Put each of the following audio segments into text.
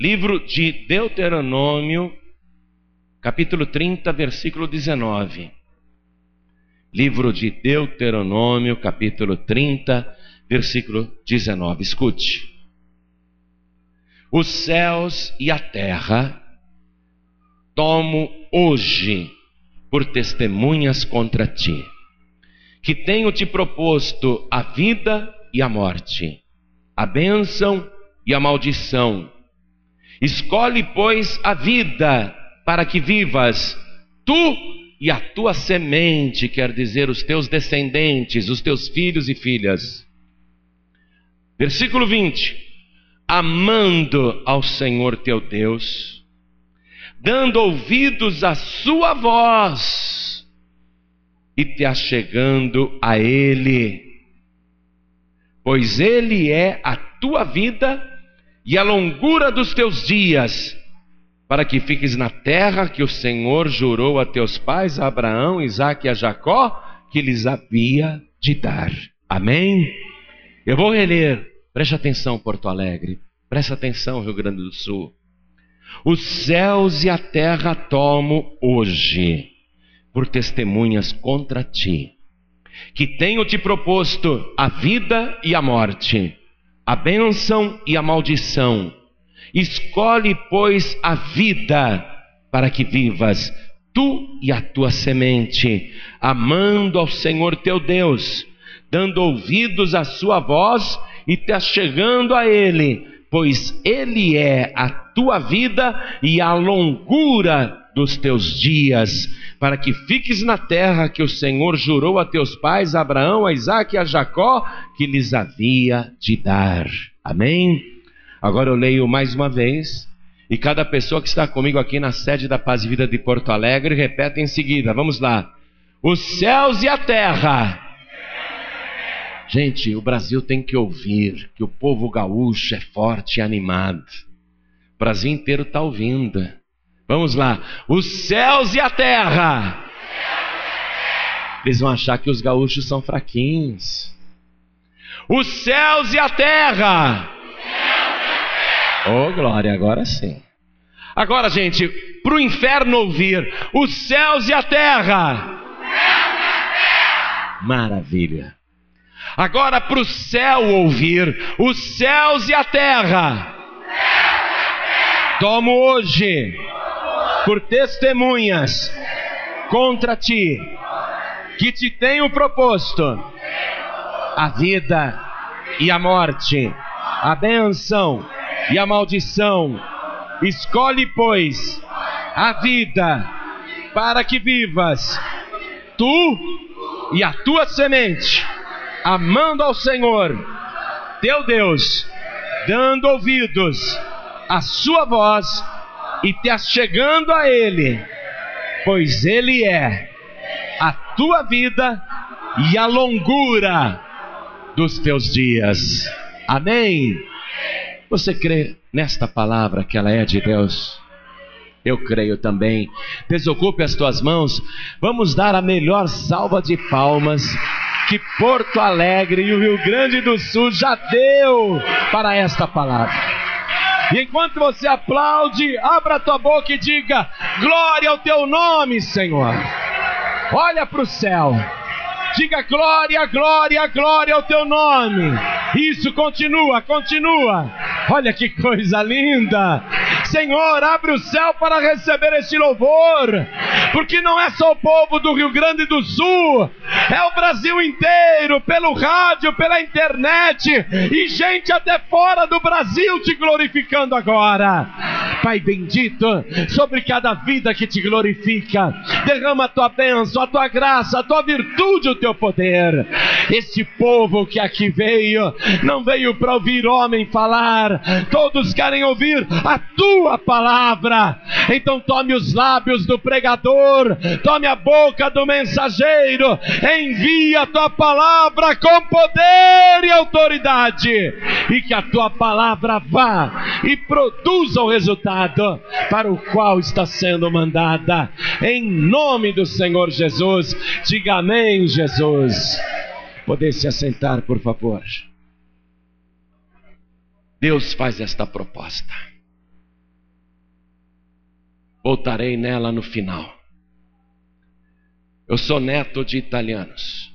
Livro de Deuteronômio, capítulo 30, versículo 19. Livro de Deuteronômio, capítulo 30, versículo 19. Escute. Os céus e a terra tomo hoje por testemunhas contra ti, que tenho te proposto a vida e a morte, a bênção e a maldição Escolhe, pois, a vida para que vivas, tu e a tua semente, quer dizer, os teus descendentes, os teus filhos e filhas. Versículo 20: Amando ao Senhor teu Deus, dando ouvidos à sua voz e te achegando a Ele, pois Ele é a tua vida e a longura dos teus dias, para que fiques na terra que o Senhor jurou a teus pais, a Abraão, Isaque e a Jacó, que lhes havia de dar. Amém? Eu vou reler, preste atenção, Porto Alegre, preste atenção, Rio Grande do Sul. Os céus e a terra tomo hoje por testemunhas contra ti, que tenho te proposto a vida e a morte a bênção e a maldição. Escolhe, pois, a vida para que vivas, tu e a tua semente, amando ao Senhor teu Deus, dando ouvidos à sua voz e te achegando a Ele, pois Ele é a tua vida e a longura dos teus dias, para que fiques na terra que o Senhor jurou a teus pais, Abraão, a Isaac e a Jacó, que lhes havia de dar. Amém? Agora eu leio mais uma vez, e cada pessoa que está comigo aqui na sede da Paz e Vida de Porto Alegre repete em seguida. Vamos lá. Os céus e a terra. Gente, o Brasil tem que ouvir que o povo gaúcho é forte e animado. O Brasil inteiro está ouvindo. Vamos lá. Os céus e a terra. Eles vão achar que os gaúchos são fraquinhos. Os céus e a terra. Oh, glória, agora sim. Agora, gente, para o inferno ouvir, os céus e a terra. Maravilha. Agora para o céu ouvir, os céus e a terra. Tomo hoje por testemunhas contra ti, que te tenho proposto a vida e a morte, a benção e a maldição. Escolhe, pois, a vida para que vivas, tu e a tua semente, amando ao Senhor, teu Deus, dando ouvidos à sua voz e te achegando a Ele, pois Ele é a tua vida e a longura dos teus dias. Amém? Você crê nesta palavra que ela é de Deus? Eu creio também. Desocupe as tuas mãos. Vamos dar a melhor salva de palmas que Porto Alegre e o Rio Grande do Sul já deu para esta palavra. E enquanto você aplaude, abra a tua boca e diga: Glória ao teu nome, Senhor. Olha para o céu. Diga glória, glória, glória ao teu nome. Isso continua, continua. Olha que coisa linda. Senhor, abre o céu para receber este louvor, porque não é só o povo do Rio Grande do Sul, é o Brasil inteiro, pelo rádio, pela internet e gente até fora do Brasil te glorificando agora. Pai bendito, sobre cada vida que te glorifica, derrama a tua bênção, a tua graça, a tua virtude, o teu poder. Este povo que aqui veio, não veio para ouvir homem falar, todos querem ouvir a tua palavra. Então tome os lábios do pregador, tome a boca do mensageiro, envia a tua palavra com poder e autoridade, e que a tua palavra vá e produza o resultado para o qual está sendo mandada. Em nome do Senhor Jesus, diga amém, Jesus. Poder se assentar, por favor. Deus faz esta proposta. Voltarei nela no final. Eu sou neto de italianos.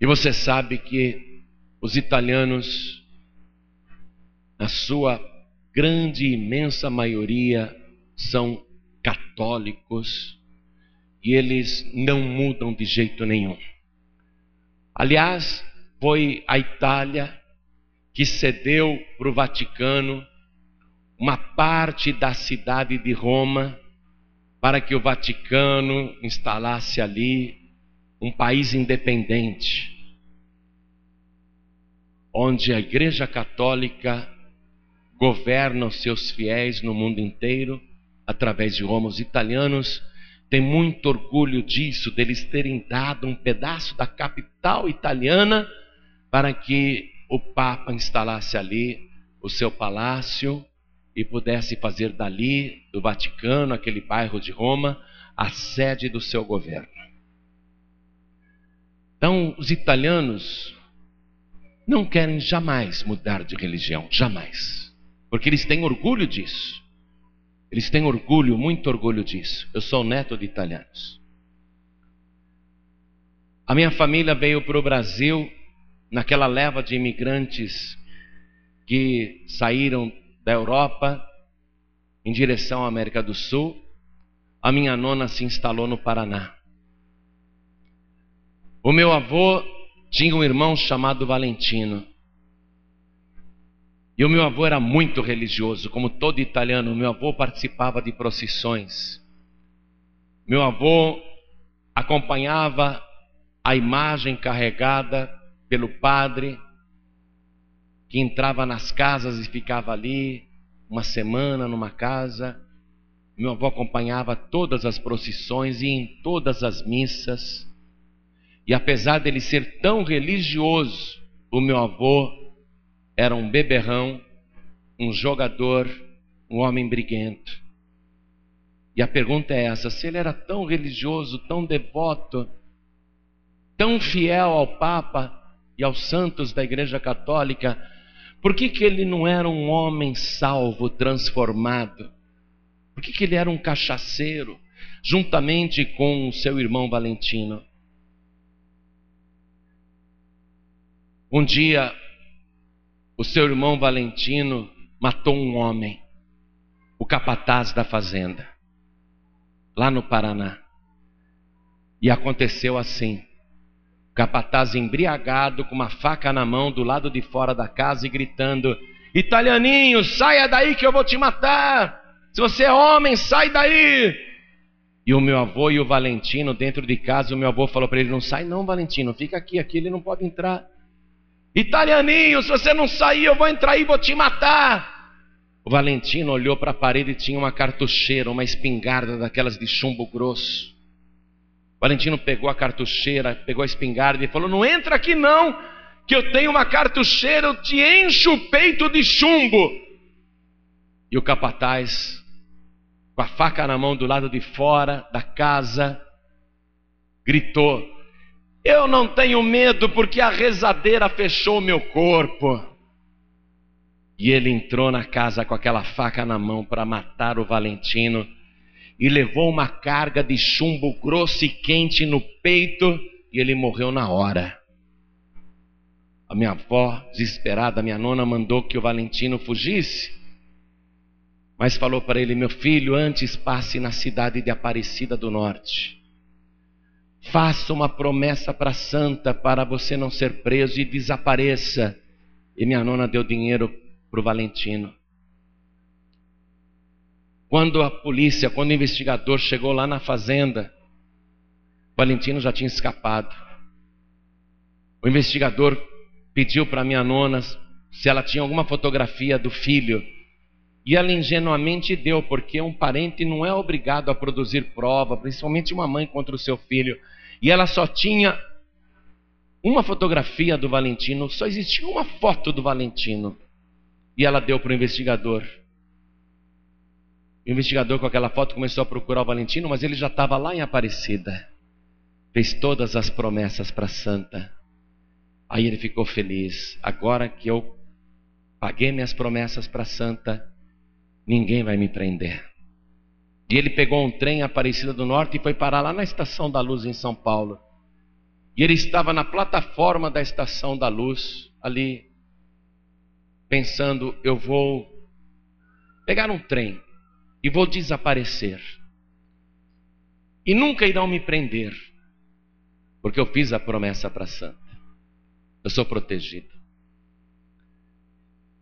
E você sabe que os italianos, na sua grande e imensa maioria, são católicos e eles não mudam de jeito nenhum. Aliás, foi a Itália que cedeu para o Vaticano uma parte da cidade de Roma para que o Vaticano instalasse ali um país independente, onde a Igreja Católica governa os seus fiéis no mundo inteiro através de Roma. Os italianos têm muito orgulho disso, deles terem dado um pedaço da capital italiana para que o Papa instalasse ali o seu palácio e pudesse fazer dali, do Vaticano, aquele bairro de Roma, a sede do seu governo. Então, os italianos não querem jamais mudar de religião, jamais, porque eles têm orgulho disso. Eles têm orgulho, muito orgulho disso. Eu sou neto de italianos. A minha família veio para o Brasil naquela leva de imigrantes que saíram da Europa em direção à América do Sul, a minha nona se instalou no Paraná. O meu avô tinha um irmão chamado Valentino. E o meu avô era muito religioso, como todo italiano. Meu avô participava de procissões. Meu avô acompanhava a imagem carregada pelo padre que entrava nas casas e ficava ali uma semana numa casa. Meu avô acompanhava todas as procissões e em todas as missas. E apesar dele ser tão religioso, o meu avô era um beberrão, um jogador, um homem briguento. E a pergunta é essa: se ele era tão religioso, tão devoto, tão fiel ao Papa e aos santos da Igreja Católica, por que, que ele não era um homem salvo, transformado? Por que, que ele era um cachaceiro, juntamente com o seu irmão Valentino? Um dia, o seu irmão Valentino matou um homem, o capataz da fazenda, lá no Paraná. E aconteceu assim capataz embriagado, com uma faca na mão, do lado de fora da casa e gritando: Italianinho, saia daí que eu vou te matar! Se você é homem, sai daí! E o meu avô e o Valentino dentro de casa, o meu avô falou para ele: Não sai, não, Valentino, fica aqui, aqui ele não pode entrar. Italianinho, se você não sair, eu vou entrar e vou te matar. O Valentino olhou para a parede e tinha uma cartucheira, uma espingarda daquelas de chumbo grosso. Valentino pegou a cartucheira, pegou a espingarda e falou: Não entra aqui não, que eu tenho uma cartucheira, eu te encho o peito de chumbo. E o capataz, com a faca na mão do lado de fora da casa, gritou: Eu não tenho medo porque a rezadeira fechou meu corpo. E ele entrou na casa com aquela faca na mão para matar o Valentino e levou uma carga de chumbo grosso e quente no peito e ele morreu na hora. A minha avó, desesperada, minha nona, mandou que o Valentino fugisse, mas falou para ele: Meu filho, antes passe na cidade de Aparecida do Norte. Faça uma promessa para santa para você não ser preso e desapareça. E minha nona deu dinheiro para o Valentino. Quando a polícia, quando o investigador chegou lá na fazenda, Valentino já tinha escapado. O investigador pediu para minha nona se ela tinha alguma fotografia do filho. E ela ingenuamente deu, porque um parente não é obrigado a produzir prova, principalmente uma mãe contra o seu filho. E ela só tinha uma fotografia do Valentino, só existia uma foto do Valentino. E ela deu para o investigador. O investigador com aquela foto começou a procurar o Valentino, mas ele já estava lá em Aparecida. Fez todas as promessas para santa. Aí ele ficou feliz. Agora que eu paguei minhas promessas para santa, ninguém vai me prender. E ele pegou um trem Aparecida do Norte e foi parar lá na Estação da Luz em São Paulo. E ele estava na plataforma da Estação da Luz, ali, pensando: eu vou pegar um trem e vou desaparecer. E nunca irão me prender, porque eu fiz a promessa para a Santa. Eu sou protegido.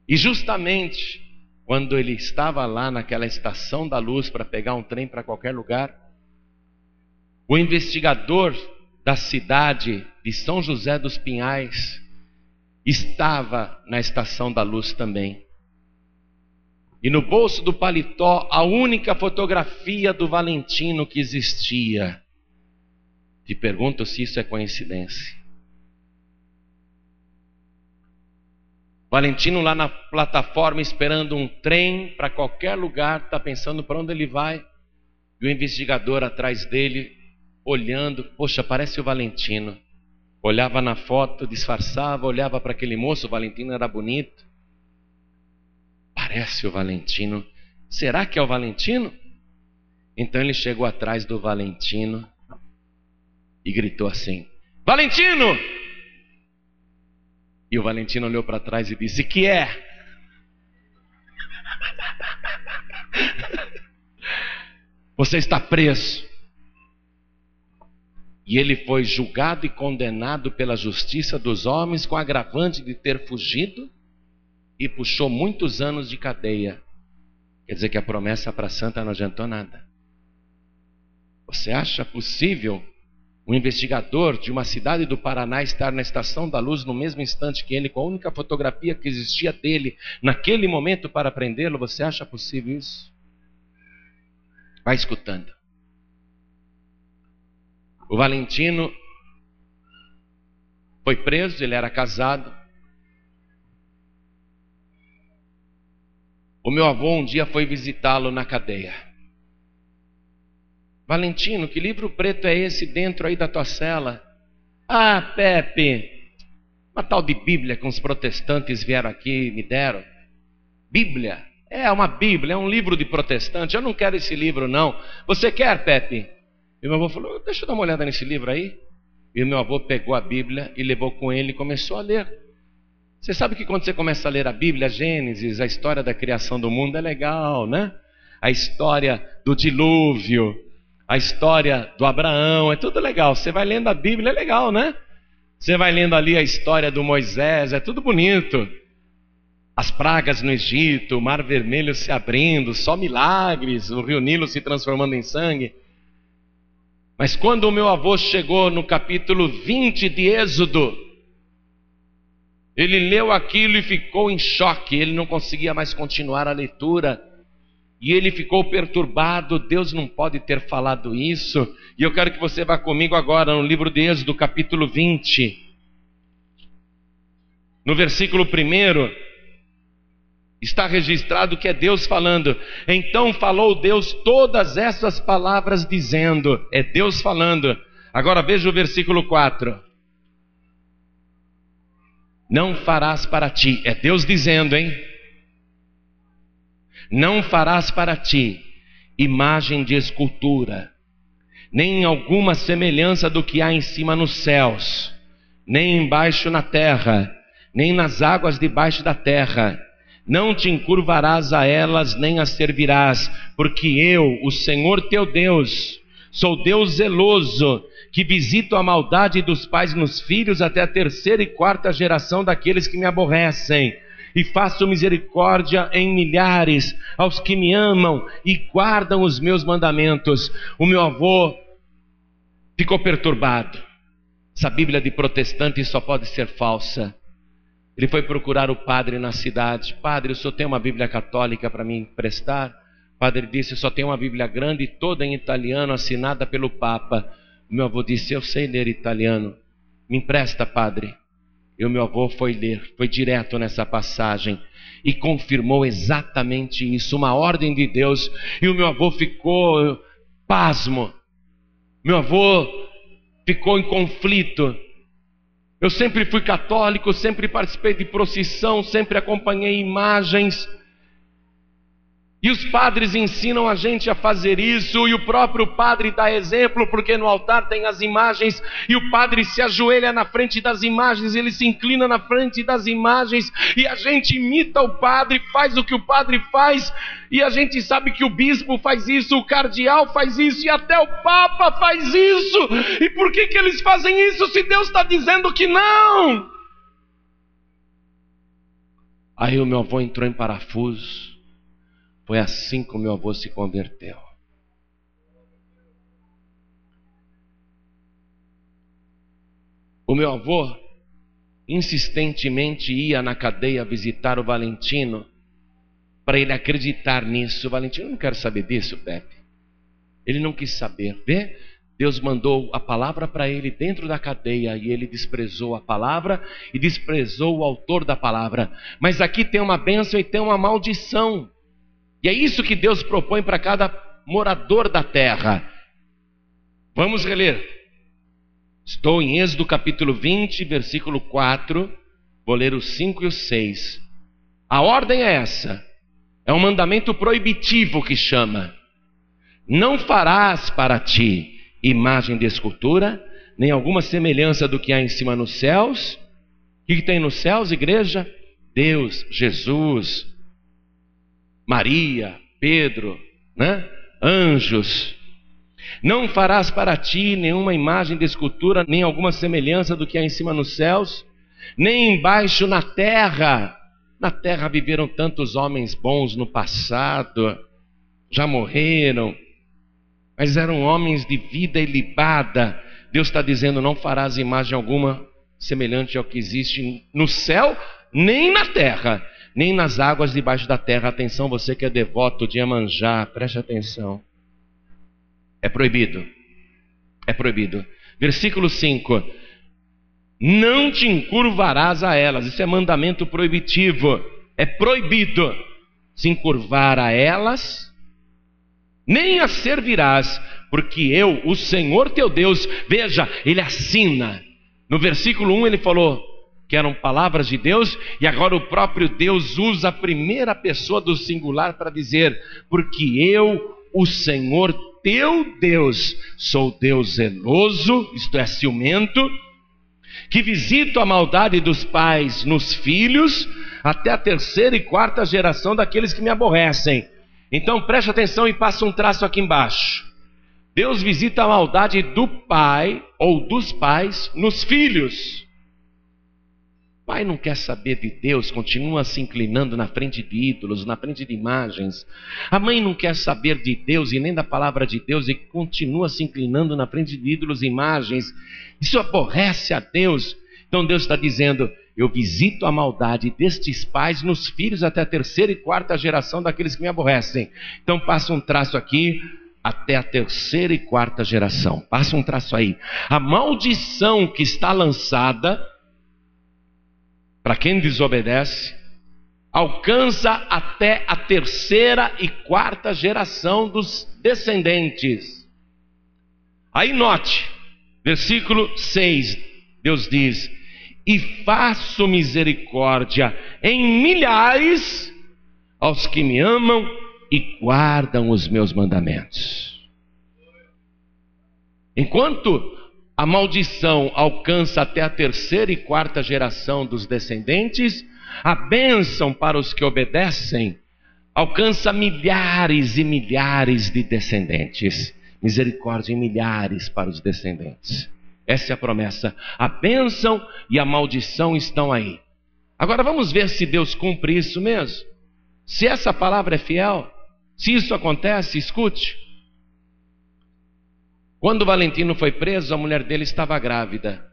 E justamente quando ele estava lá naquela estação da luz para pegar um trem para qualquer lugar, o investigador da cidade de São José dos Pinhais estava na estação da luz também. E no bolso do paletó, a única fotografia do Valentino que existia. Te pergunto se isso é coincidência. Valentino lá na plataforma esperando um trem para qualquer lugar, está pensando para onde ele vai. E o investigador atrás dele, olhando, poxa, parece o Valentino. Olhava na foto, disfarçava, olhava para aquele moço, o Valentino era bonito. Parece o Valentino. Será que é o Valentino? Então ele chegou atrás do Valentino e gritou assim: Valentino! E o Valentino olhou para trás e disse: Que é? Você está preso. E ele foi julgado e condenado pela justiça dos homens com agravante de ter fugido e puxou muitos anos de cadeia. Quer dizer que a promessa para santa não adiantou nada. Você acha possível um investigador de uma cidade do Paraná estar na estação da luz no mesmo instante que ele, com a única fotografia que existia dele naquele momento para prendê-lo, você acha possível isso? Vai escutando. O Valentino foi preso, ele era casado. O meu avô um dia foi visitá-lo na cadeia. Valentino, que livro preto é esse dentro aí da tua cela? Ah, Pepe, uma tal de Bíblia que os protestantes vieram aqui e me deram. Bíblia? É uma Bíblia, é um livro de protestante. Eu não quero esse livro, não. Você quer, Pepe? E meu avô falou: Deixa eu dar uma olhada nesse livro aí. E meu avô pegou a Bíblia e levou com ele e começou a ler. Você sabe que quando você começa a ler a Bíblia, a Gênesis, a história da criação do mundo é legal, né? A história do dilúvio, a história do Abraão, é tudo legal. Você vai lendo a Bíblia, é legal, né? Você vai lendo ali a história do Moisés, é tudo bonito. As pragas no Egito, o Mar Vermelho se abrindo, só milagres, o rio Nilo se transformando em sangue. Mas quando o meu avô chegou no capítulo 20 de Êxodo, ele leu aquilo e ficou em choque, ele não conseguia mais continuar a leitura. E ele ficou perturbado, Deus não pode ter falado isso. E eu quero que você vá comigo agora no livro de Êxodo, capítulo 20. No versículo 1, está registrado que é Deus falando. Então falou Deus todas essas palavras, dizendo: É Deus falando. Agora veja o versículo 4. Não farás para ti, é Deus dizendo, hein? Não farás para ti imagem de escultura, nem alguma semelhança do que há em cima nos céus, nem embaixo na terra, nem nas águas debaixo da terra. Não te encurvarás a elas, nem as servirás, porque eu, o Senhor teu Deus, sou Deus zeloso, que visito a maldade dos pais nos filhos até a terceira e quarta geração daqueles que me aborrecem e faço misericórdia em milhares aos que me amam e guardam os meus mandamentos. O meu avô ficou perturbado. Essa Bíblia de protestante só pode ser falsa. Ele foi procurar o padre na cidade. Padre, o senhor tem uma Bíblia católica para me emprestar? O padre disse: só tem uma Bíblia grande, toda em italiano, assinada pelo Papa. Meu avô disse: Eu sei ler italiano. Me empresta, padre. E o meu avô foi ler, foi direto nessa passagem e confirmou exatamente isso, uma ordem de Deus. E o meu avô ficou pasmo. Meu avô ficou em conflito. Eu sempre fui católico, sempre participei de procissão, sempre acompanhei imagens. E os padres ensinam a gente a fazer isso, e o próprio padre dá exemplo, porque no altar tem as imagens, e o padre se ajoelha na frente das imagens, ele se inclina na frente das imagens, e a gente imita o padre, faz o que o padre faz, e a gente sabe que o bispo faz isso, o cardeal faz isso, e até o papa faz isso. E por que, que eles fazem isso se Deus está dizendo que não? Aí o meu avô entrou em parafuso foi assim que o meu avô se converteu. O meu avô insistentemente ia na cadeia visitar o Valentino para ele acreditar nisso. O Valentino não quer saber disso, Pepe. Ele não quis saber. Vê? Deus mandou a palavra para ele dentro da cadeia e ele desprezou a palavra e desprezou o autor da palavra. Mas aqui tem uma bênção e tem uma maldição. E é isso que Deus propõe para cada morador da terra. Vamos reler. Estou em Êxodo capítulo 20, versículo 4. Vou ler os 5 e os 6. A ordem é essa. É um mandamento proibitivo que chama: Não farás para ti imagem de escultura, nem alguma semelhança do que há em cima nos céus. O que, tem nos céus, igreja? Deus, Jesus, Maria, Pedro, né? anjos. Não farás para ti nenhuma imagem de escultura, nem alguma semelhança do que há em cima nos céus, nem embaixo na terra. Na terra viveram tantos homens bons no passado, já morreram, mas eram homens de vida ilibada. Deus está dizendo: não farás imagem alguma semelhante ao que existe no céu, nem na terra, nem nas águas debaixo da terra. Atenção, você que é devoto de Iemanjá, preste atenção. É proibido. É proibido. Versículo 5: Não te encurvarás a elas. Isso é mandamento proibitivo. É proibido se encurvar a elas, nem as servirás, porque eu, o Senhor teu Deus, veja, ele assina. No versículo 1 ele falou: que eram palavras de Deus, e agora o próprio Deus usa a primeira pessoa do singular para dizer: Porque eu, o Senhor teu Deus, sou Deus zeloso, isto é, ciumento, que visito a maldade dos pais nos filhos, até a terceira e quarta geração daqueles que me aborrecem. Então preste atenção e passa um traço aqui embaixo. Deus visita a maldade do pai ou dos pais nos filhos pai não quer saber de Deus, continua se inclinando na frente de ídolos, na frente de imagens. A mãe não quer saber de Deus e nem da palavra de Deus e continua se inclinando na frente de ídolos e imagens. Isso aborrece a Deus. Então Deus está dizendo: Eu visito a maldade destes pais nos filhos até a terceira e quarta geração daqueles que me aborrecem. Então passa um traço aqui, até a terceira e quarta geração. Passa um traço aí. A maldição que está lançada para quem desobedece, alcança até a terceira e quarta geração dos descendentes. Aí note, versículo 6, Deus diz: E faço misericórdia em milhares aos que me amam e guardam os meus mandamentos. Enquanto a maldição alcança até a terceira e quarta geração dos descendentes, a bênção para os que obedecem alcança milhares e milhares de descendentes. Misericórdia em milhares para os descendentes. Essa é a promessa. A bênção e a maldição estão aí. Agora vamos ver se Deus cumpre isso mesmo. Se essa palavra é fiel, se isso acontece, escute. Quando Valentino foi preso, a mulher dele estava grávida.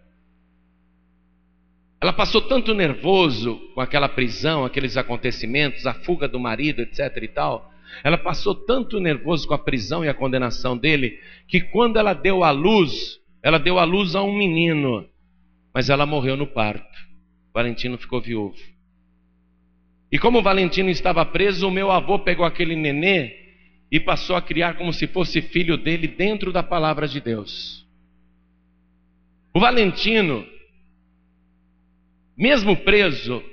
Ela passou tanto nervoso com aquela prisão, aqueles acontecimentos, a fuga do marido, etc e tal. Ela passou tanto nervoso com a prisão e a condenação dele, que quando ela deu à luz, ela deu à luz a um menino, mas ela morreu no parto. Valentino ficou viúvo. E como Valentino estava preso, o meu avô pegou aquele nenê e passou a criar como se fosse filho dele dentro da palavra de Deus. O Valentino, mesmo preso,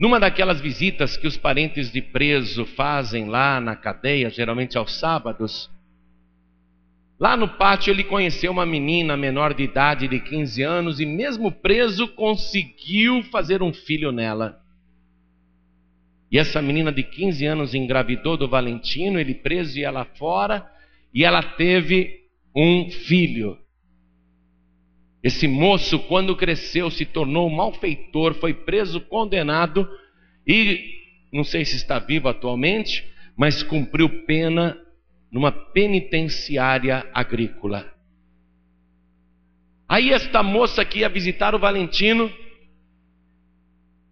Numa daquelas visitas que os parentes de preso fazem lá na cadeia, geralmente aos sábados, lá no pátio ele conheceu uma menina menor de idade de 15 anos e, mesmo preso, conseguiu fazer um filho nela. E essa menina de 15 anos engravidou do Valentino, ele preso e ela fora, e ela teve um filho. Esse moço, quando cresceu, se tornou malfeitor, foi preso, condenado e não sei se está vivo atualmente, mas cumpriu pena numa penitenciária agrícola. Aí esta moça que ia visitar o Valentino,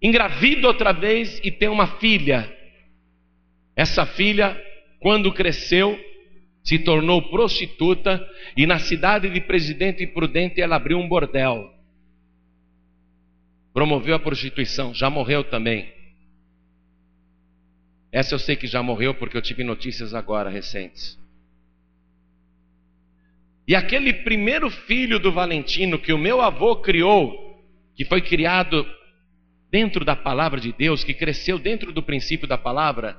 engravida outra vez e tem uma filha. Essa filha, quando cresceu, se tornou prostituta e na cidade de Presidente Prudente ela abriu um bordel. Promoveu a prostituição, já morreu também. Essa eu sei que já morreu porque eu tive notícias agora recentes. E aquele primeiro filho do Valentino que o meu avô criou, que foi criado dentro da palavra de Deus, que cresceu dentro do princípio da palavra,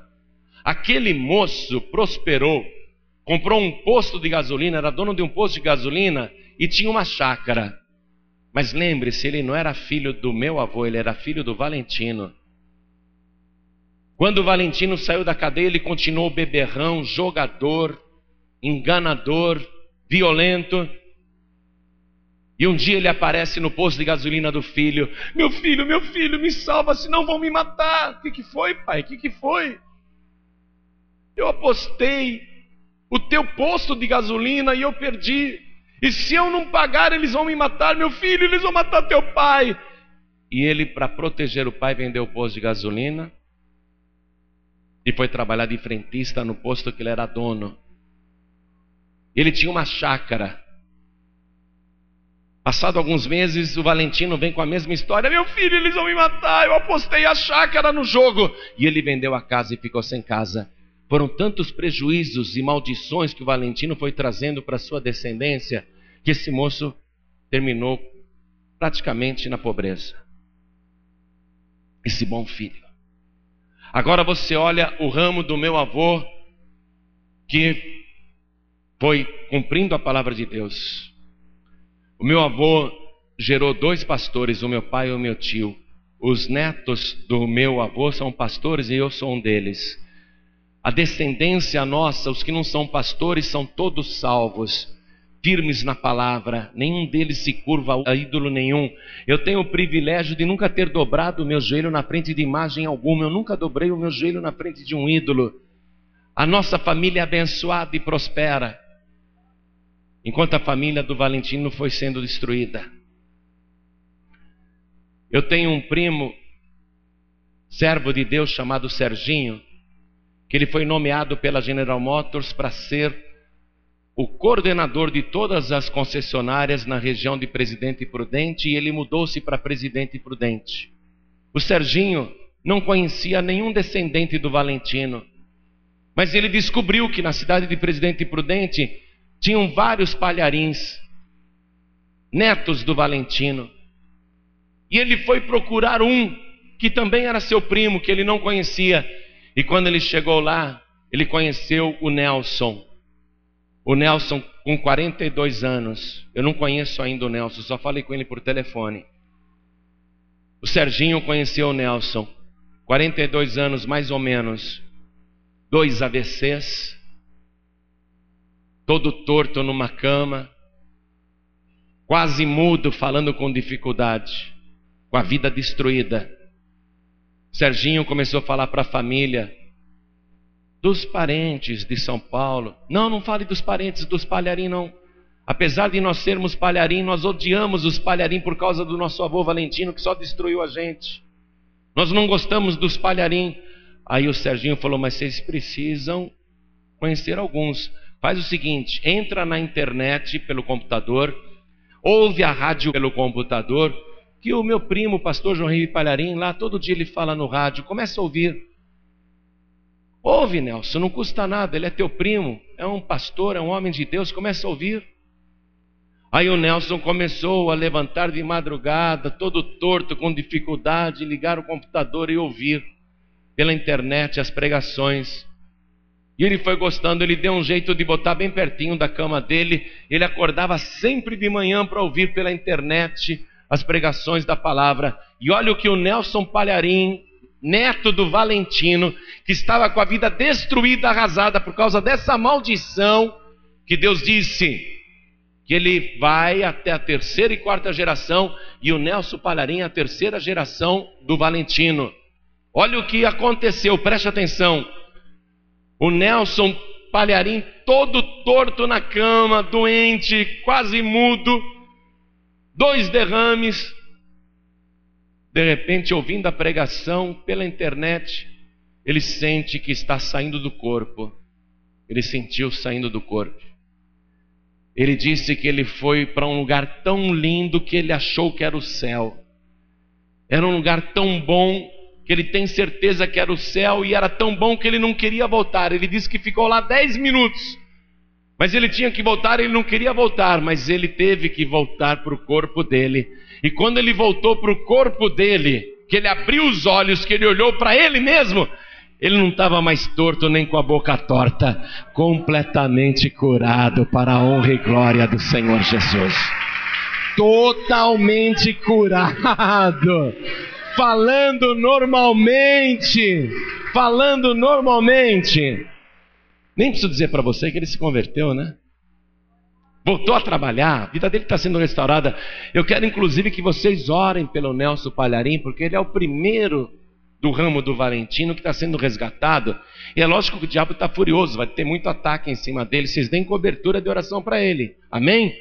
aquele moço prosperou comprou um posto de gasolina, era dono de um posto de gasolina e tinha uma chácara. Mas lembre-se, ele não era filho do meu avô, ele era filho do Valentino. Quando o Valentino saiu da cadeia, ele continuou beberrão, jogador, enganador, violento. E um dia ele aparece no posto de gasolina do filho: Meu filho, meu filho, me salva, senão vão me matar. O que, que foi, pai? O que, que foi? Eu apostei o teu posto de gasolina e eu perdi. E se eu não pagar, eles vão me matar, meu filho, eles vão matar teu pai. E ele, para proteger o pai, vendeu o posto de gasolina e foi trabalhar de frentista no posto que ele era dono. Ele tinha uma chácara. Passado alguns meses, o Valentino vem com a mesma história: Meu filho, eles vão me matar. Eu apostei a chácara no jogo. E ele vendeu a casa e ficou sem casa. Foram tantos prejuízos e maldições que o Valentino foi trazendo para sua descendência que esse moço terminou praticamente na pobreza. Esse bom filho. Agora você olha o ramo do meu avô que foi cumprindo a palavra de Deus. O meu avô gerou dois pastores, o meu pai e o meu tio. Os netos do meu avô são pastores e eu sou um deles. A descendência nossa, os que não são pastores, são todos salvos, firmes na palavra, nenhum deles se curva a ídolo nenhum. Eu tenho o privilégio de nunca ter dobrado o meu joelho na frente de imagem alguma, eu nunca dobrei o meu joelho na frente de um ídolo. A nossa família é abençoada e prospera, enquanto a família do Valentino foi sendo destruída. Eu tenho um primo, servo de Deus chamado Serginho, que ele foi nomeado pela General Motors para ser o coordenador de todas as concessionárias na região de Presidente Prudente e ele mudou-se para Presidente Prudente. O Serginho não conhecia nenhum descendente do Valentino, mas ele descobriu que na cidade de Presidente Prudente tinham vários palharins, netos do Valentino. E ele foi procurar um que também era seu primo, que ele não conhecia, e quando ele chegou lá, ele conheceu o Nelson. O Nelson, com 42 anos, eu não conheço ainda o Nelson, só falei com ele por telefone. O Serginho conheceu o Nelson, 42 anos mais ou menos, dois AVCs, todo torto numa cama, quase mudo, falando com dificuldade, com a vida destruída. Serginho começou a falar para a família dos parentes de São Paulo. Não, não fale dos parentes dos palharim, não. Apesar de nós sermos palharim, nós odiamos os palharim por causa do nosso avô Valentino, que só destruiu a gente. Nós não gostamos dos palharim. Aí o Serginho falou: Mas vocês precisam conhecer alguns. Faz o seguinte: entra na internet pelo computador, ouve a rádio pelo computador que o meu primo, o pastor João Henrique Palharim, lá todo dia ele fala no rádio, começa a ouvir. Ouve, Nelson, não custa nada, ele é teu primo, é um pastor, é um homem de Deus, começa a ouvir. Aí o Nelson começou a levantar de madrugada, todo torto, com dificuldade, ligar o computador e ouvir pela internet as pregações. E ele foi gostando, ele deu um jeito de botar bem pertinho da cama dele. Ele acordava sempre de manhã para ouvir pela internet as pregações da palavra. E olha o que o Nelson Palharim, neto do Valentino, que estava com a vida destruída, arrasada por causa dessa maldição, que Deus disse que ele vai até a terceira e quarta geração, e o Nelson Palharim a terceira geração do Valentino. Olha o que aconteceu, preste atenção. O Nelson Palharim todo torto na cama, doente, quase mudo, dois derrames. De repente, ouvindo a pregação pela internet, ele sente que está saindo do corpo. Ele sentiu saindo do corpo. Ele disse que ele foi para um lugar tão lindo que ele achou que era o céu. Era um lugar tão bom que ele tem certeza que era o céu e era tão bom que ele não queria voltar. Ele disse que ficou lá dez minutos, mas ele tinha que voltar, ele não queria voltar, mas ele teve que voltar para o corpo dele. E quando ele voltou para o corpo dele, que ele abriu os olhos, que ele olhou para ele mesmo, ele não estava mais torto nem com a boca torta, completamente curado para a honra e glória do Senhor Jesus. Totalmente curado falando normalmente, falando normalmente. Nem preciso dizer para você que ele se converteu, né? Voltou a trabalhar, a vida dele está sendo restaurada. Eu quero inclusive que vocês orem pelo Nelson Palharim, porque ele é o primeiro do ramo do Valentino que está sendo resgatado. E é lógico que o diabo está furioso, vai ter muito ataque em cima dele. Vocês deem cobertura de oração para ele. Amém?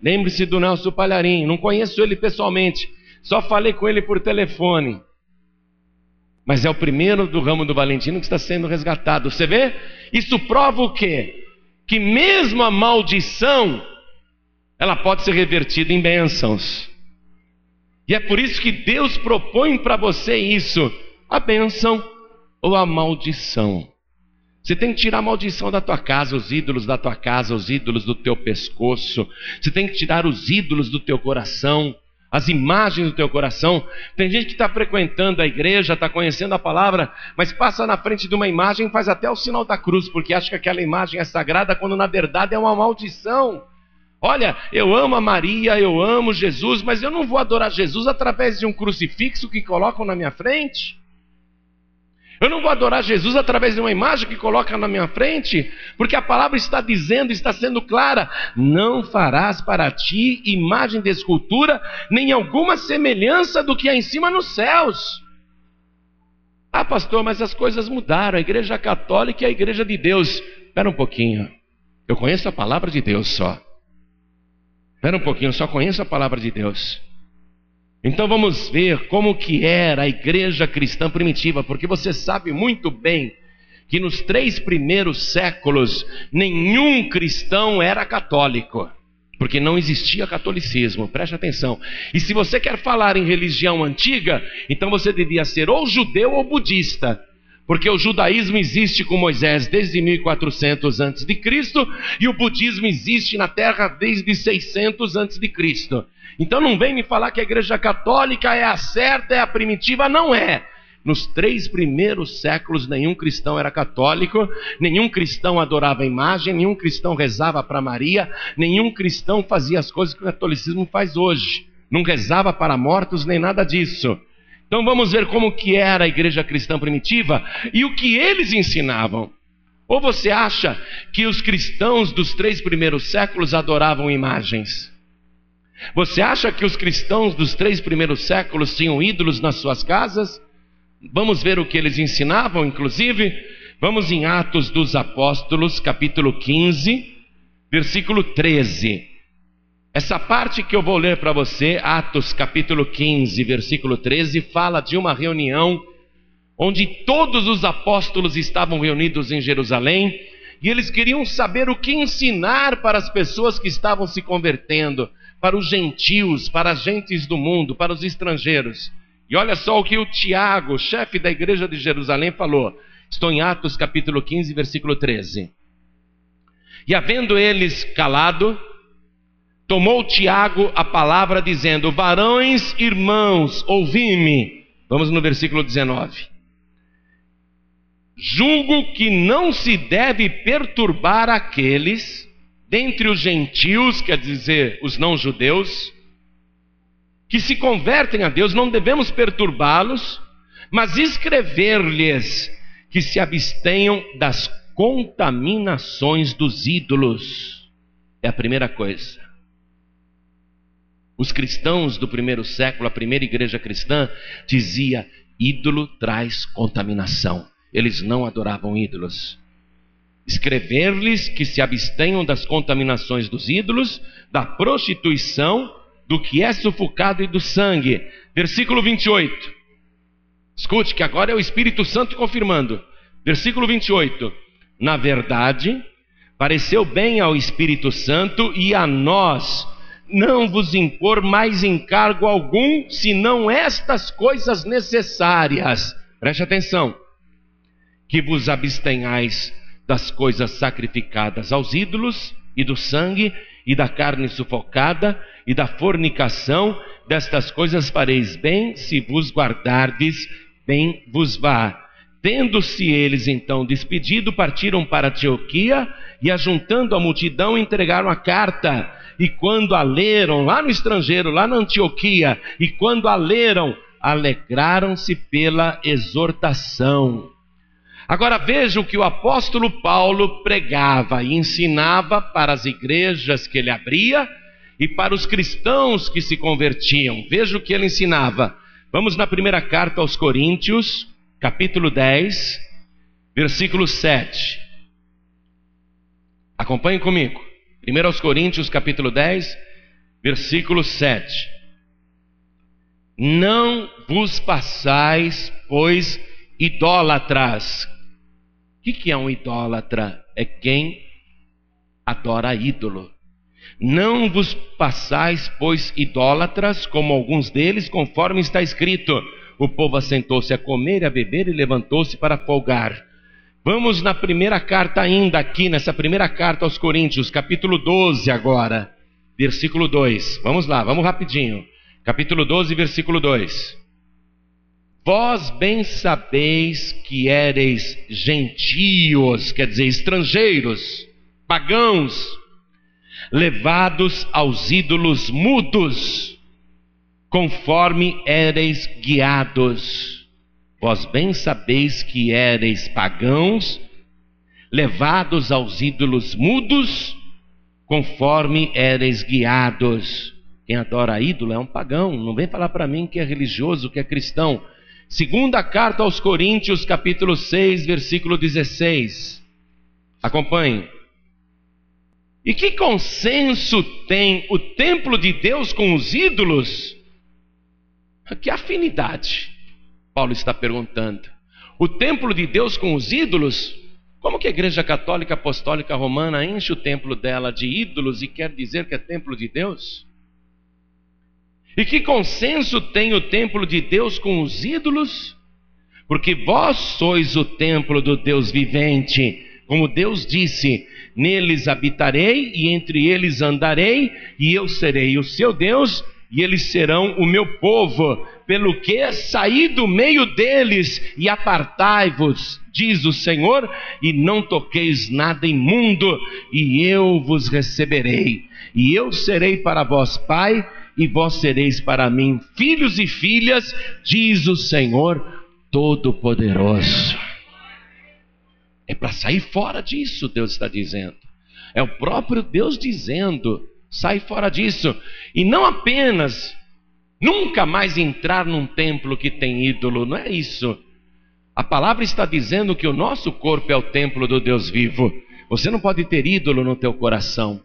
Lembre-se do Nelson Palharim. Não conheço ele pessoalmente, só falei com ele por telefone. Mas é o primeiro do ramo do Valentino que está sendo resgatado. Você vê? Isso prova o quê? Que mesmo a maldição, ela pode ser revertida em bênçãos. E é por isso que Deus propõe para você isso: a bênção ou a maldição. Você tem que tirar a maldição da tua casa, os ídolos da tua casa, os ídolos do teu pescoço. Você tem que tirar os ídolos do teu coração as imagens do teu coração. Tem gente que está frequentando a igreja, está conhecendo a palavra, mas passa na frente de uma imagem e faz até o sinal da cruz, porque acha que aquela imagem é sagrada, quando na verdade é uma maldição. Olha, eu amo a Maria, eu amo Jesus, mas eu não vou adorar Jesus através de um crucifixo que colocam na minha frente. Eu não vou adorar Jesus através de uma imagem que coloca na minha frente, porque a palavra está dizendo, está sendo clara: não farás para ti imagem de escultura, nem alguma semelhança do que há em cima nos céus. Ah, pastor, mas as coisas mudaram. A igreja católica e a igreja de Deus. Espera um pouquinho. Eu conheço a palavra de Deus só. Espera um pouquinho, eu só conheço a palavra de Deus. Então vamos ver como que era a igreja cristã primitiva, porque você sabe muito bem que nos três primeiros séculos nenhum cristão era católico, porque não existia catolicismo, preste atenção. E se você quer falar em religião antiga, então você devia ser ou judeu ou budista. Porque o judaísmo existe com Moisés desde 1400 antes de Cristo e o budismo existe na terra desde 600 antes de Cristo. Então não vem me falar que a igreja católica é a certa, é a primitiva, não é. Nos três primeiros séculos, nenhum cristão era católico, nenhum cristão adorava a imagem, nenhum cristão rezava para Maria, nenhum cristão fazia as coisas que o catolicismo faz hoje. Não rezava para mortos nem nada disso. Então vamos ver como que era a igreja cristã primitiva e o que eles ensinavam. Ou você acha que os cristãos dos três primeiros séculos adoravam imagens? Você acha que os cristãos dos três primeiros séculos tinham ídolos nas suas casas? Vamos ver o que eles ensinavam, inclusive. Vamos em Atos dos Apóstolos, capítulo 15, versículo 13. Essa parte que eu vou ler para você, Atos capítulo 15, versículo 13, fala de uma reunião onde todos os apóstolos estavam reunidos em Jerusalém e eles queriam saber o que ensinar para as pessoas que estavam se convertendo para os gentios, para as gentes do mundo, para os estrangeiros. E olha só o que o Tiago, chefe da igreja de Jerusalém, falou. Estou em Atos capítulo 15, versículo 13. E havendo eles calado, tomou Tiago a palavra dizendo: Varões, irmãos, ouvi-me. Vamos no versículo 19. Julgo que não se deve perturbar aqueles dentre os gentios, quer dizer, os não-judeus, que se convertem a Deus, não devemos perturbá-los, mas escrever-lhes que se abstenham das contaminações dos ídolos. É a primeira coisa. Os cristãos do primeiro século, a primeira igreja cristã, dizia: ídolo traz contaminação. Eles não adoravam ídolos. Escrever-lhes que se abstenham das contaminações dos ídolos, da prostituição, do que é sufocado e do sangue. Versículo 28. Escute, que agora é o Espírito Santo confirmando. Versículo 28. Na verdade, pareceu bem ao Espírito Santo e a nós não vos impor mais encargo algum, senão estas coisas necessárias. Preste atenção. Que vos abstenhais das coisas sacrificadas aos ídolos e do sangue e da carne sufocada e da fornicação, destas coisas fareis bem se vos guardardes, bem vos vá. Tendo-se eles então despedido, partiram para Antioquia e, ajuntando a multidão, entregaram a carta. E quando a leram lá no estrangeiro, lá na Antioquia, e quando a leram, alegraram-se pela exortação. Agora veja o que o apóstolo Paulo pregava e ensinava para as igrejas que ele abria e para os cristãos que se convertiam. Veja o que ele ensinava. Vamos na primeira carta aos Coríntios, capítulo 10, versículo 7. Acompanhe comigo. 1 aos Coríntios, capítulo 10, versículo 7. Não vos passais, pois, idólatras o que é um idólatra? É quem adora ídolo. Não vos passais, pois, idólatras, como alguns deles, conforme está escrito: o povo assentou-se a comer e a beber e levantou-se para folgar. Vamos na primeira carta, ainda aqui, nessa primeira carta aos Coríntios, capítulo 12, agora, versículo 2. Vamos lá, vamos rapidinho. Capítulo 12, versículo 2. Vós bem sabeis que éreis gentios, quer dizer, estrangeiros, pagãos, levados aos ídolos mudos, conforme éreis guiados. Vós bem sabeis que éreis pagãos, levados aos ídolos mudos, conforme éreis guiados. Quem adora ídolo é um pagão, não vem falar para mim que é religioso, que é cristão. Segunda carta aos Coríntios, capítulo 6, versículo 16. Acompanhe. E que consenso tem o templo de Deus com os ídolos? Que afinidade? Paulo está perguntando. O templo de Deus com os ídolos? Como que a Igreja Católica Apostólica Romana enche o templo dela de ídolos e quer dizer que é templo de Deus? E que consenso tem o templo de Deus com os ídolos? Porque vós sois o templo do Deus vivente. Como Deus disse: Neles habitarei e entre eles andarei, e eu serei o seu Deus, e eles serão o meu povo. Pelo que saí do meio deles e apartai-vos, diz o Senhor, e não toqueis nada imundo, e eu vos receberei. E eu serei para vós pai, e vós sereis para mim filhos e filhas, diz o Senhor Todo-Poderoso. É para sair fora disso, Deus está dizendo. É o próprio Deus dizendo: sai fora disso. E não apenas nunca mais entrar num templo que tem ídolo, não é isso. A palavra está dizendo que o nosso corpo é o templo do Deus vivo. Você não pode ter ídolo no teu coração.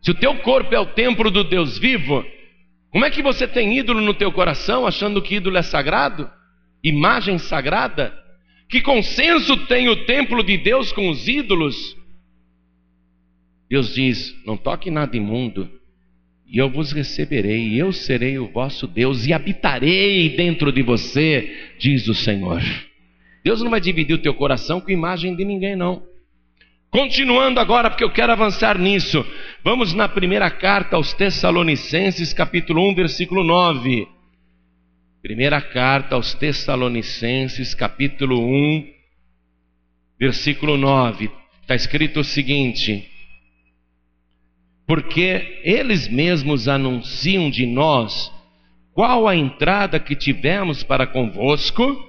Se o teu corpo é o templo do Deus vivo, como é que você tem ídolo no teu coração, achando que ídolo é sagrado? Imagem sagrada? Que consenso tem o templo de Deus com os ídolos? Deus diz: Não toque nada imundo, e eu vos receberei, e eu serei o vosso Deus, e habitarei dentro de você, diz o Senhor. Deus não vai dividir o teu coração com imagem de ninguém, não. Continuando agora, porque eu quero avançar nisso. Vamos na primeira carta aos Tessalonicenses, capítulo 1, versículo 9. Primeira carta aos Tessalonicenses, capítulo 1, versículo 9. Está escrito o seguinte: Porque eles mesmos anunciam de nós qual a entrada que tivemos para convosco,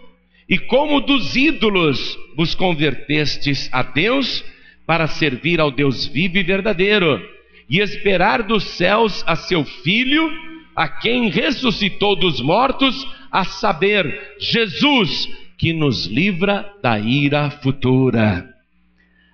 e como dos ídolos vos convertestes a Deus para servir ao Deus vivo e verdadeiro, e esperar dos céus a seu Filho, a quem ressuscitou dos mortos, a saber, Jesus, que nos livra da ira futura.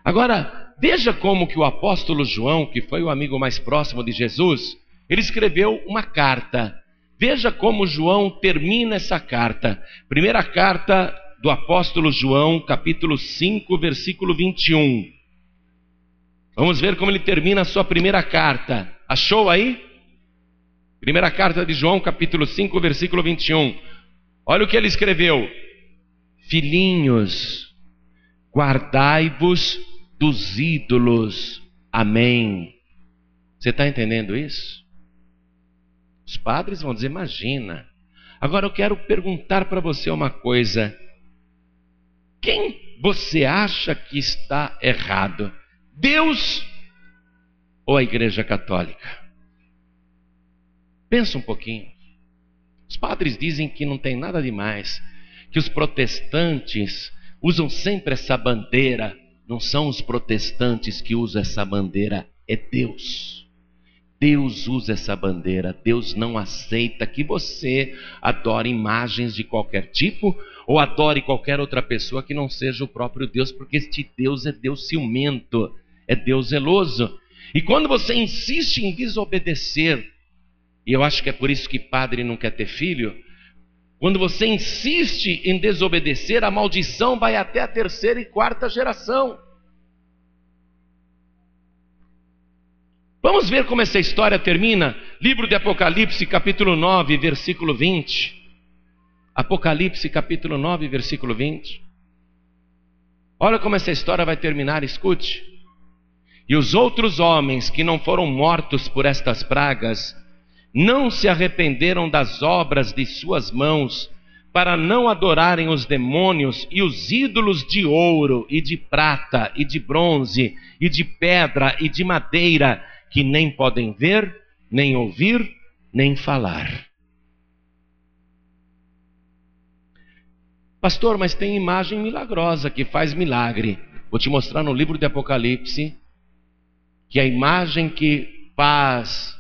Agora, veja como que o apóstolo João, que foi o amigo mais próximo de Jesus, ele escreveu uma carta Veja como João termina essa carta. Primeira carta do apóstolo João, capítulo 5, versículo 21. Vamos ver como ele termina a sua primeira carta. Achou aí? Primeira carta de João, capítulo 5, versículo 21. Olha o que ele escreveu: Filhinhos, guardai-vos dos ídolos. Amém. Você está entendendo isso? Os padres vão dizer: imagina. Agora eu quero perguntar para você uma coisa. Quem você acha que está errado? Deus ou a Igreja Católica? Pensa um pouquinho. Os padres dizem que não tem nada demais, que os protestantes usam sempre essa bandeira. Não são os protestantes que usam essa bandeira, é Deus. Deus usa essa bandeira, Deus não aceita que você adore imagens de qualquer tipo ou adore qualquer outra pessoa que não seja o próprio Deus, porque este Deus é Deus ciumento, é Deus zeloso. E quando você insiste em desobedecer, e eu acho que é por isso que padre não quer ter filho, quando você insiste em desobedecer, a maldição vai até a terceira e quarta geração. Vamos ver como essa história termina? Livro de Apocalipse, capítulo 9, versículo 20. Apocalipse, capítulo 9, versículo 20. Olha como essa história vai terminar, escute. E os outros homens que não foram mortos por estas pragas, não se arrependeram das obras de suas mãos, para não adorarem os demônios e os ídolos de ouro e de prata e de bronze e de pedra e de madeira que nem podem ver, nem ouvir, nem falar. Pastor, mas tem imagem milagrosa que faz milagre. Vou te mostrar no livro de Apocalipse que a imagem que faz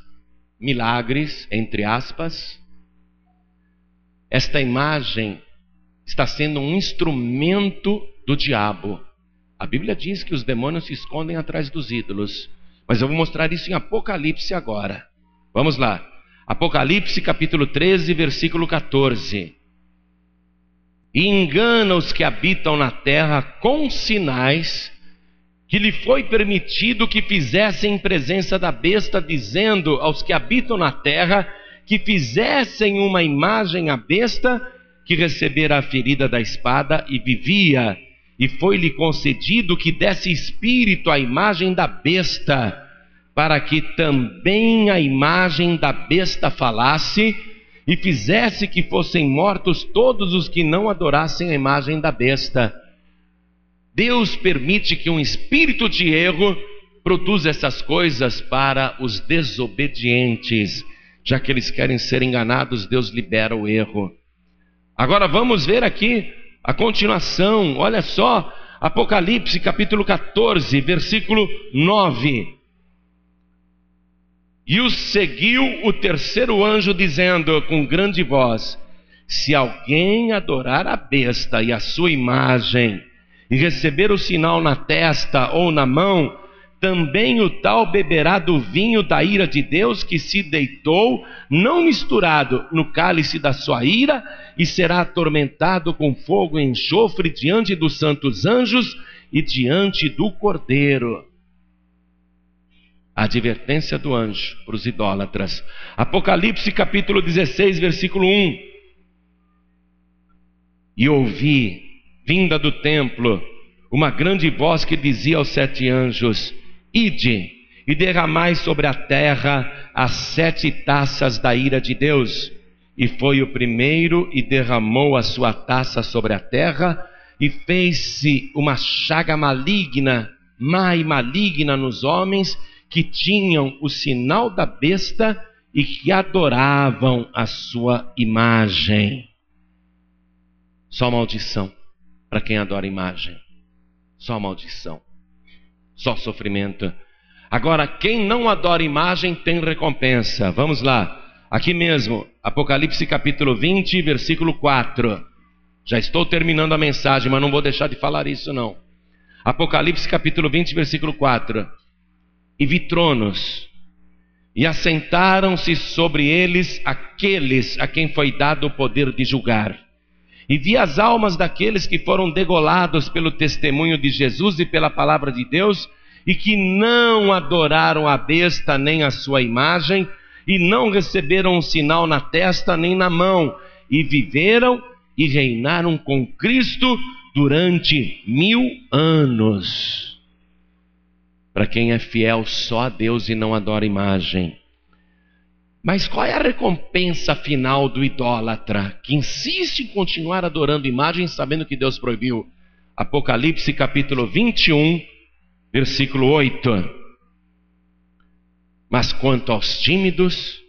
milagres, entre aspas, esta imagem está sendo um instrumento do diabo. A Bíblia diz que os demônios se escondem atrás dos ídolos. Mas eu vou mostrar isso em Apocalipse agora. Vamos lá. Apocalipse capítulo 13, versículo 14. E engana os que habitam na terra com sinais que lhe foi permitido que fizessem em presença da besta, dizendo aos que habitam na terra que fizessem uma imagem à besta que recebera a ferida da espada e vivia e foi-lhe concedido que desse espírito à imagem da besta, para que também a imagem da besta falasse e fizesse que fossem mortos todos os que não adorassem a imagem da besta. Deus permite que um espírito de erro produza essas coisas para os desobedientes. Já que eles querem ser enganados, Deus libera o erro. Agora vamos ver aqui a continuação, olha só, Apocalipse capítulo 14, versículo 9. E o seguiu o terceiro anjo, dizendo com grande voz: Se alguém adorar a besta e a sua imagem, e receber o sinal na testa ou na mão, também o tal beberá do vinho da ira de Deus que se deitou, não misturado no cálice da sua ira, e será atormentado com fogo e enxofre diante dos santos anjos e diante do cordeiro. A advertência do anjo para os idólatras. Apocalipse capítulo 16, versículo 1. E ouvi, vinda do templo, uma grande voz que dizia aos sete anjos: Ide e derramai sobre a terra as sete taças da ira de Deus. E foi o primeiro e derramou a sua taça sobre a terra, e fez-se uma chaga maligna, má e maligna nos homens que tinham o sinal da besta e que adoravam a sua imagem. Só maldição para quem adora imagem. Só maldição. Só sofrimento. Agora, quem não adora imagem tem recompensa. Vamos lá. Aqui mesmo, Apocalipse capítulo 20, versículo 4. Já estou terminando a mensagem, mas não vou deixar de falar isso não. Apocalipse capítulo 20, versículo 4. E vi tronos, e assentaram-se sobre eles aqueles a quem foi dado o poder de julgar. E vi as almas daqueles que foram degolados pelo testemunho de Jesus e pela palavra de Deus, e que não adoraram a besta nem a sua imagem, e não receberam um sinal na testa nem na mão, e viveram e reinaram com Cristo durante mil anos. Para quem é fiel só a Deus e não adora imagem. Mas qual é a recompensa final do idólatra que insiste em continuar adorando imagens sabendo que Deus proibiu? Apocalipse capítulo 21, versículo 8. Mas quanto aos tímidos,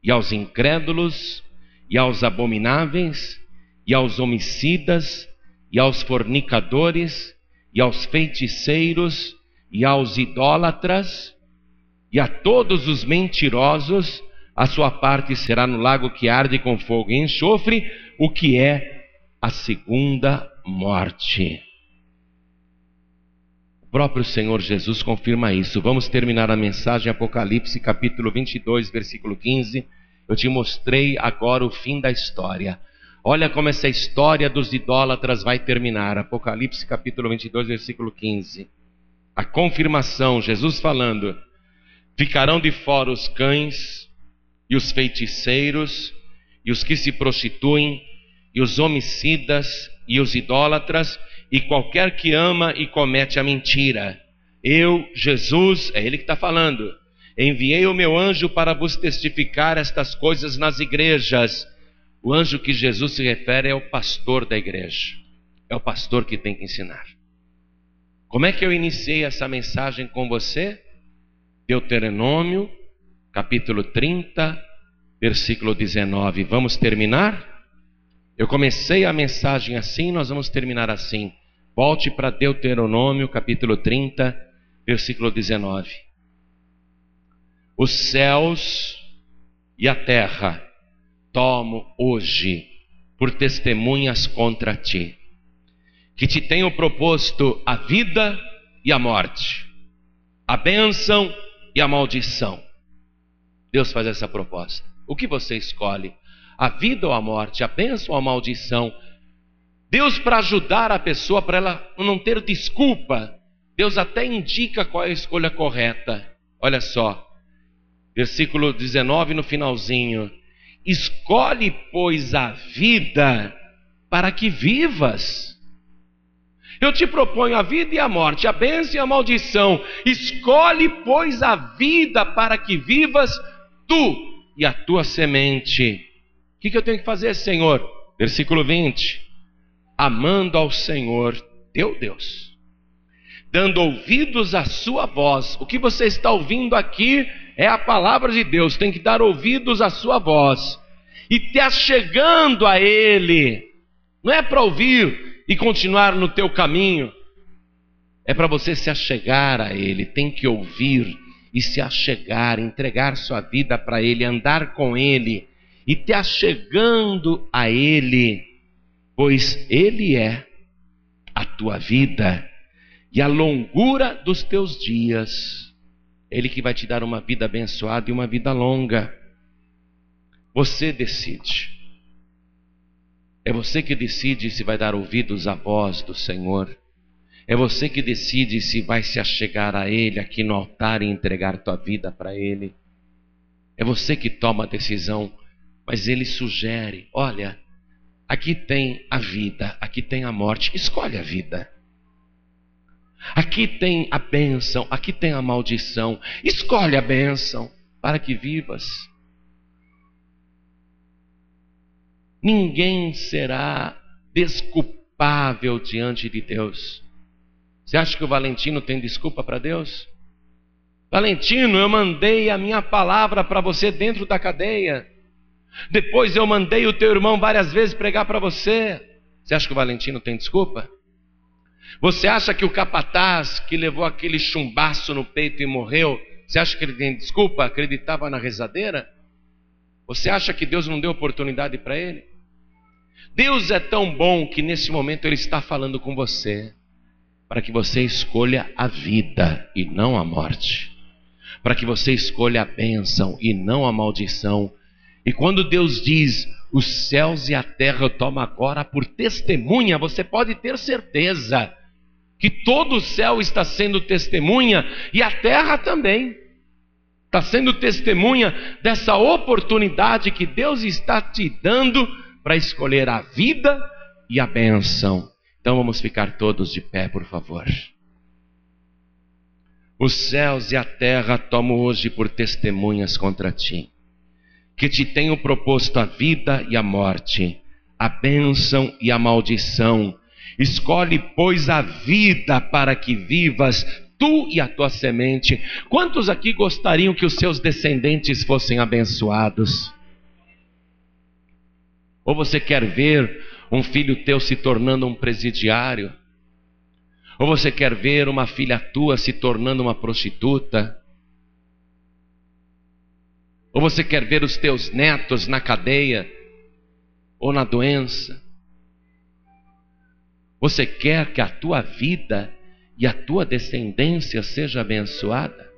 e aos incrédulos, e aos abomináveis, e aos homicidas, e aos fornicadores, e aos feiticeiros, e aos idólatras, e a todos os mentirosos, a sua parte será no lago que arde com fogo e enxofre, o que é a segunda morte. O próprio Senhor Jesus confirma isso. Vamos terminar a mensagem Apocalipse capítulo 22, versículo 15. Eu te mostrei agora o fim da história. Olha como essa história dos idólatras vai terminar. Apocalipse capítulo 22, versículo 15. A confirmação, Jesus falando: Ficarão de fora os cães, e os feiticeiros, e os que se prostituem, e os homicidas, e os idólatras, e qualquer que ama e comete a mentira. Eu, Jesus, é Ele que está falando, enviei o meu anjo para vos testificar estas coisas nas igrejas. O anjo que Jesus se refere é o pastor da igreja. É o pastor que tem que ensinar. Como é que eu iniciei essa mensagem com você? Deuteronômio, capítulo 30, versículo 19. Vamos terminar? Eu comecei a mensagem assim, nós vamos terminar assim. Volte para Deuteronômio, capítulo 30, versículo 19. Os céus e a terra tomo hoje por testemunhas contra ti, que te tenho proposto a vida e a morte, a bênção e a maldição. Deus faz essa proposta. O que você escolhe? A vida ou a morte, a bênção ou a maldição? Deus, para ajudar a pessoa, para ela não ter desculpa, Deus até indica qual é a escolha correta. Olha só, versículo 19 no finalzinho. Escolhe, pois, a vida para que vivas. Eu te proponho a vida e a morte, a bênção e a maldição. Escolhe, pois, a vida para que vivas tu e a tua semente. O que, eu tenho que fazer, Senhor? Versículo 20: Amando ao Senhor teu Deus, dando ouvidos à sua voz. O que você está ouvindo aqui é a palavra de Deus, tem que dar ouvidos à sua voz e te achegando a Ele. Não é para ouvir e continuar no teu caminho, é para você se achegar a Ele, tem que ouvir e se achegar, entregar sua vida para Ele, andar com Ele e te achegando a Ele, pois Ele é a tua vida e a longura dos teus dias. Ele que vai te dar uma vida abençoada e uma vida longa. Você decide. É você que decide se vai dar ouvidos à voz do Senhor. É você que decide se vai se achegar a Ele aqui no altar e entregar tua vida para Ele. É você que toma a decisão, mas Ele sugere: olha, aqui tem a vida, aqui tem a morte, escolhe a vida. Aqui tem a bênção, aqui tem a maldição. Escolhe a bênção para que vivas. Ninguém será desculpável diante de Deus. Você acha que o Valentino tem desculpa para Deus? Valentino, eu mandei a minha palavra para você dentro da cadeia. Depois eu mandei o teu irmão várias vezes pregar para você. Você acha que o Valentino tem desculpa? Você acha que o capataz que levou aquele chumbaço no peito e morreu, você acha que ele tem desculpa? Acreditava na rezadeira? Você acha que Deus não deu oportunidade para ele? Deus é tão bom que nesse momento Ele está falando com você, para que você escolha a vida e não a morte, para que você escolha a bênção e não a maldição. E quando Deus diz, os céus e a terra eu tomo agora por testemunha, você pode ter certeza que todo o céu está sendo testemunha e a terra também. Está sendo testemunha dessa oportunidade que Deus está te dando para escolher a vida e a benção. Então vamos ficar todos de pé, por favor. Os céus e a terra tomam hoje por testemunhas contra ti, que te tenho proposto a vida e a morte, a bênção e a maldição Escolhe, pois, a vida para que vivas tu e a tua semente. Quantos aqui gostariam que os seus descendentes fossem abençoados? Ou você quer ver um filho teu se tornando um presidiário? Ou você quer ver uma filha tua se tornando uma prostituta? Ou você quer ver os teus netos na cadeia ou na doença? Você quer que a tua vida e a tua descendência seja abençoada?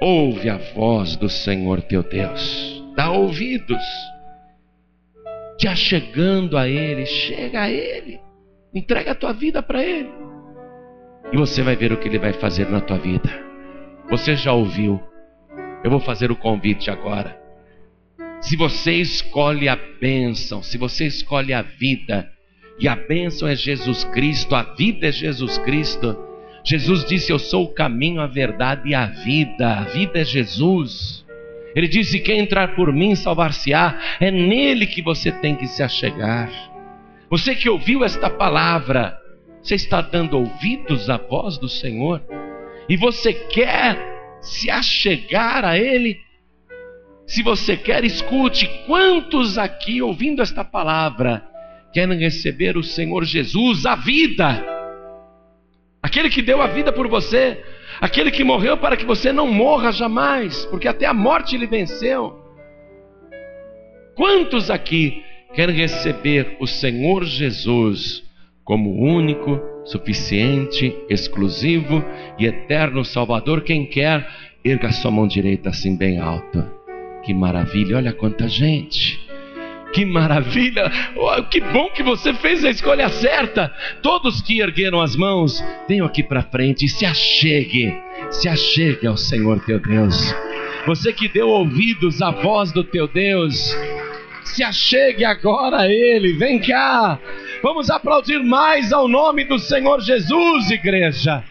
Ouve a voz do Senhor teu Deus, dá ouvidos, te achegando a Ele, chega a Ele, entrega a tua vida para Ele, e você vai ver o que Ele vai fazer na tua vida. Você já ouviu, eu vou fazer o convite agora. Se você escolhe a bênção, se você escolhe a vida, e a bênção é Jesus Cristo, a vida é Jesus Cristo. Jesus disse: Eu sou o caminho, a verdade e a vida. A vida é Jesus. Ele disse: Quem entrar por mim salvar-se-á. É nele que você tem que se achegar. Você que ouviu esta palavra, você está dando ouvidos à voz do Senhor? E você quer se achegar a Ele? Se você quer, escute: quantos aqui ouvindo esta palavra querem receber o Senhor Jesus, a vida, aquele que deu a vida por você, aquele que morreu para que você não morra jamais, porque até a morte ele venceu. Quantos aqui querem receber o Senhor Jesus como único, suficiente, exclusivo e eterno Salvador? Quem quer, erga sua mão direita assim bem alta. Que maravilha, olha quanta gente. Que maravilha! Oh, que bom que você fez a escolha certa. Todos que ergueram as mãos, venham aqui para frente e se achegue, se achegue ao Senhor teu Deus. Você que deu ouvidos à voz do teu Deus, se achegue agora a Ele. Vem cá. Vamos aplaudir mais ao nome do Senhor Jesus, igreja.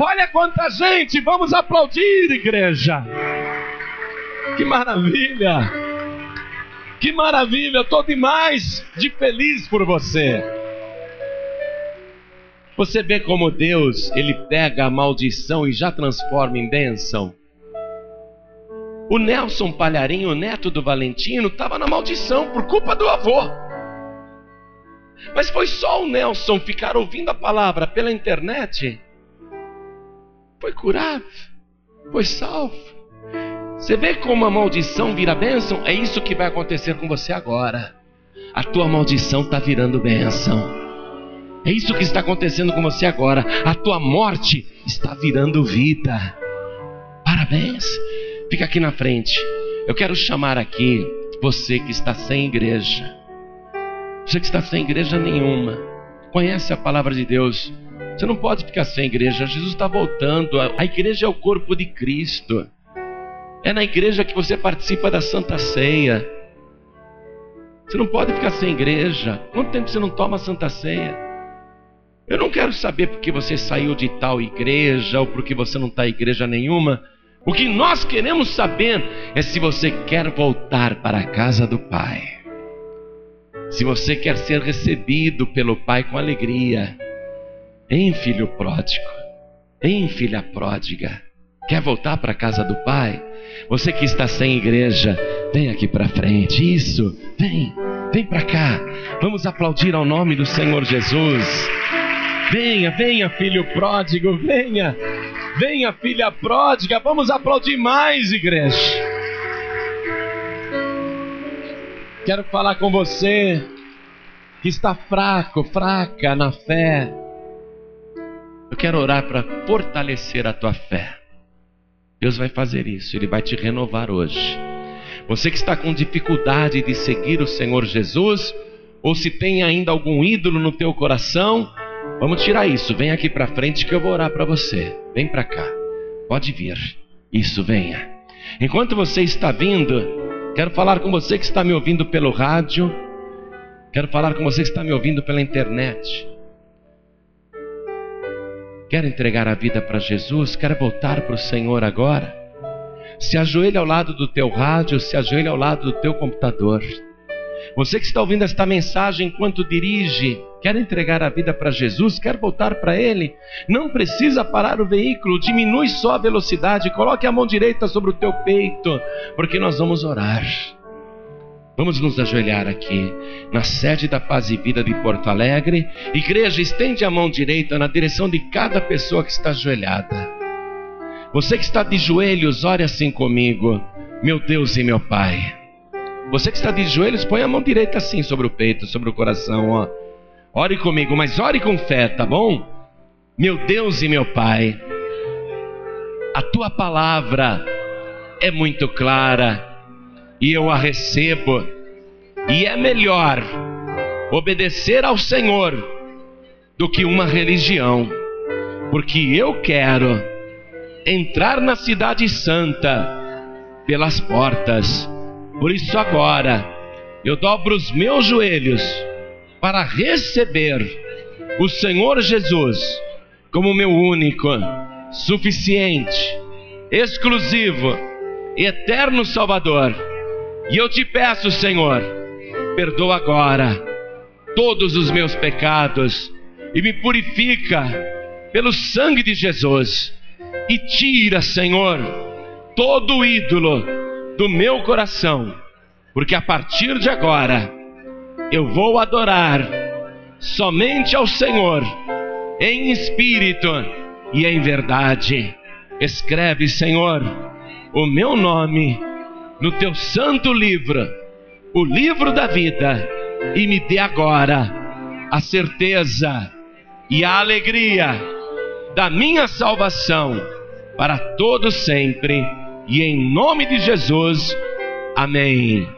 Olha quanta gente, vamos aplaudir, igreja. Que maravilha! Que maravilha, eu estou demais de feliz por você. Você vê como Deus, ele pega a maldição e já transforma em bênção. O Nelson Palharinho, neto do Valentino, estava na maldição por culpa do avô. Mas foi só o Nelson ficar ouvindo a palavra pela internet. Foi curado, foi salvo. Você vê como a maldição vira bênção? É isso que vai acontecer com você agora. A tua maldição está virando bênção. É isso que está acontecendo com você agora. A tua morte está virando vida. Parabéns. Fica aqui na frente. Eu quero chamar aqui você que está sem igreja. Você que está sem igreja nenhuma. Conhece a palavra de Deus. Você não pode ficar sem igreja. Jesus está voltando. A igreja é o corpo de Cristo. É na igreja que você participa da Santa Ceia. Você não pode ficar sem igreja. Quanto tempo você não toma Santa Ceia? Eu não quero saber porque você saiu de tal igreja ou porque você não está em igreja nenhuma. O que nós queremos saber é se você quer voltar para a casa do Pai. Se você quer ser recebido pelo Pai com alegria. Em filho pródigo, em filha pródiga. Quer voltar para a casa do Pai? Você que está sem igreja, vem aqui para frente. Isso, vem, vem para cá. Vamos aplaudir ao nome do Senhor Jesus. Venha, venha, filho pródigo, venha. Venha, filha pródiga. Vamos aplaudir mais, igreja. Quero falar com você que está fraco, fraca na fé. Eu quero orar para fortalecer a tua fé. Deus vai fazer isso, Ele vai te renovar hoje. Você que está com dificuldade de seguir o Senhor Jesus, ou se tem ainda algum ídolo no teu coração, Vamos tirar isso. Vem aqui para frente que eu vou orar para você. Vem para cá. Pode vir. Isso, venha. Enquanto você está vindo, quero falar com você que está me ouvindo pelo rádio. Quero falar com você que está me ouvindo pela internet. Quer entregar a vida para Jesus? Quer voltar para o Senhor agora? Se ajoelhe ao lado do teu rádio, se ajoelhe ao lado do teu computador. Você que está ouvindo esta mensagem enquanto dirige, quer entregar a vida para Jesus, quer voltar para Ele, não precisa parar o veículo, diminui só a velocidade, coloque a mão direita sobre o teu peito, porque nós vamos orar. Vamos nos ajoelhar aqui, na sede da Paz e Vida de Porto Alegre. Igreja, estende a mão direita na direção de cada pessoa que está ajoelhada. Você que está de joelhos, ore assim comigo. Meu Deus e meu Pai. Você que está de joelhos, põe a mão direita assim sobre o peito, sobre o coração, ó. Ore comigo, mas ore com fé, tá bom? Meu Deus e meu Pai, a tua palavra é muito clara e eu a recebo, e é melhor obedecer ao Senhor do que uma religião, porque eu quero entrar na Cidade Santa pelas portas por isso agora eu dobro os meus joelhos para receber o Senhor Jesus como meu único, suficiente, exclusivo, eterno Salvador. E eu te peço, Senhor, perdoa agora todos os meus pecados e me purifica pelo sangue de Jesus. E tira, Senhor, todo ídolo do meu coração, porque a partir de agora eu vou adorar somente ao Senhor em espírito e em verdade. Escreve, Senhor, o meu nome no teu santo livro, o livro da vida, e me dê agora a certeza e a alegria da minha salvação para todo sempre e em nome de Jesus. Amém.